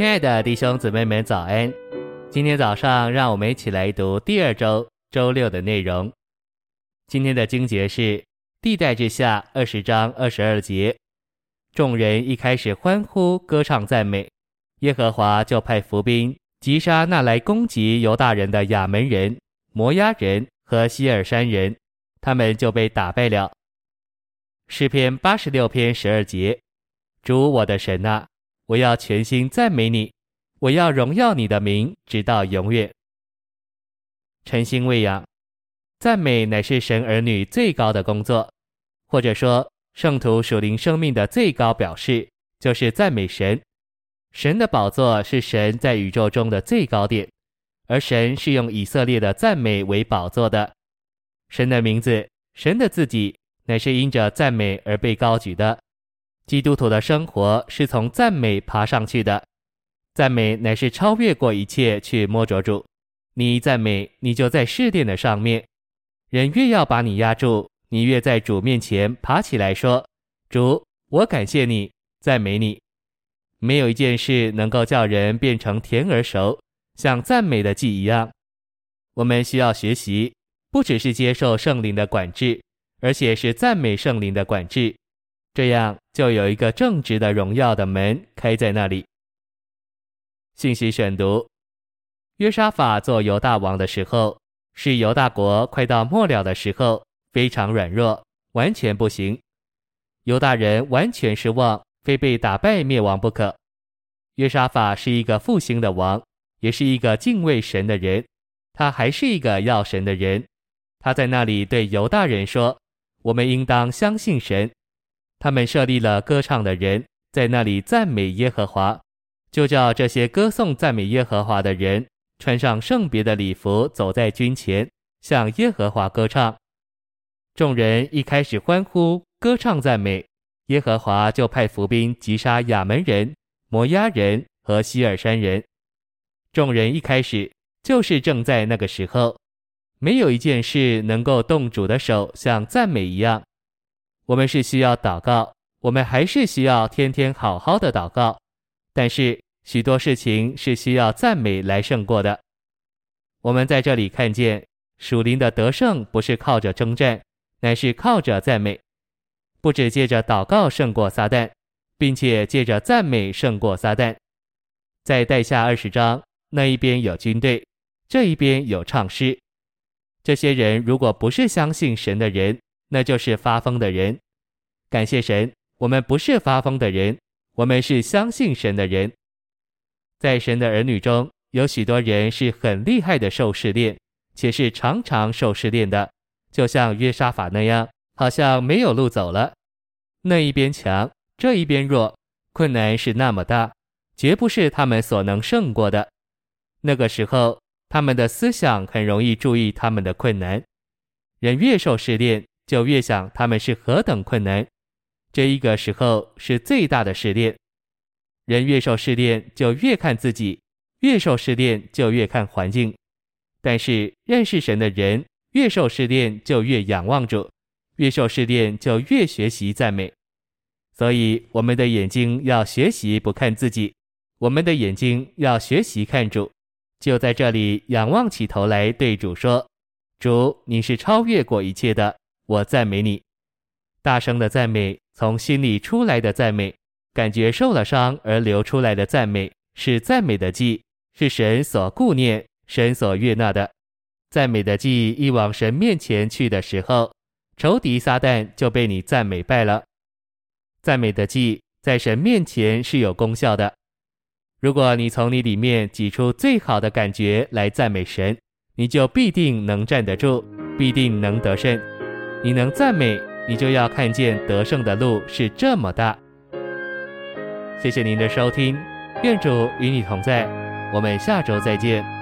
亲爱的弟兄姊妹们，早安！今天早上，让我们一起来读第二周周六的内容。今天的经节是历代志下二十章二十二节。众人一开始欢呼歌唱赞美，耶和华就派伏兵击杀那来攻击犹大人的亚门人、摩押人和希尔山人，他们就被打败了。诗篇八十六篇十二节：主我的神啊！我要全心赞美你，我要荣耀你的名，直到永远。诚心喂养，赞美乃是神儿女最高的工作，或者说圣徒属灵生命的最高表示，就是赞美神。神的宝座是神在宇宙中的最高点，而神是用以色列的赞美为宝座的。神的名字，神的自己，乃是因着赞美而被高举的。基督徒的生活是从赞美爬上去的，赞美乃是超越过一切去摸着主。你赞美，你就在试炼的上面。人越要把你压住，你越在主面前爬起来说：“主，我感谢你，赞美你。”没有一件事能够叫人变成甜而熟，像赞美的祭一样。我们需要学习，不只是接受圣灵的管制，而且是赞美圣灵的管制。这样就有一个正直的荣耀的门开在那里。信息选读：约沙法做犹大王的时候，是犹大国快到末了的时候，非常软弱，完全不行。犹大人完全失望，非被打败灭亡不可。约沙法是一个复兴的王，也是一个敬畏神的人，他还是一个要神的人。他在那里对犹大人说：“我们应当相信神。”他们设立了歌唱的人，在那里赞美耶和华，就叫这些歌颂赞美耶和华的人穿上圣别的礼服，走在军前，向耶和华歌唱。众人一开始欢呼歌唱赞美，耶和华就派伏兵击杀亚扪人、摩押人和西尔山人。众人一开始就是正在那个时候，没有一件事能够动主的手，像赞美一样。我们是需要祷告，我们还是需要天天好好的祷告。但是许多事情是需要赞美来胜过的。我们在这里看见属灵的得胜不是靠着征战，乃是靠着赞美。不只借着祷告胜过撒旦，并且借着赞美胜过撒旦。在带下二十章那一边有军队，这一边有唱诗。这些人如果不是相信神的人，那就是发疯的人。感谢神，我们不是发疯的人，我们是相信神的人。在神的儿女中，有许多人是很厉害的受试炼，且是常常受试炼的，就像约沙法那样，好像没有路走了。那一边强，这一边弱，困难是那么大，绝不是他们所能胜过的。那个时候，他们的思想很容易注意他们的困难。人越受试炼，就越想他们是何等困难，这一个时候是最大的试炼。人越受试炼，就越看自己；越受试炼，就越看环境。但是认识神的人，越受试炼就越仰望主；越受试炼就越学习赞美。所以我们的眼睛要学习不看自己，我们的眼睛要学习看主。就在这里仰望起头来，对主说：“主，你是超越过一切的。”我赞美你，大声的赞美，从心里出来的赞美，感觉受了伤而流出来的赞美，是赞美的祭，是神所顾念、神所悦纳的。赞美的祭一往神面前去的时候，仇敌撒旦就被你赞美败了。赞美的祭在神面前是有功效的。如果你从你里面挤出最好的感觉来赞美神，你就必定能站得住，必定能得胜。你能赞美，你就要看见得胜的路是这么大。谢谢您的收听，愿主与你同在，我们下周再见。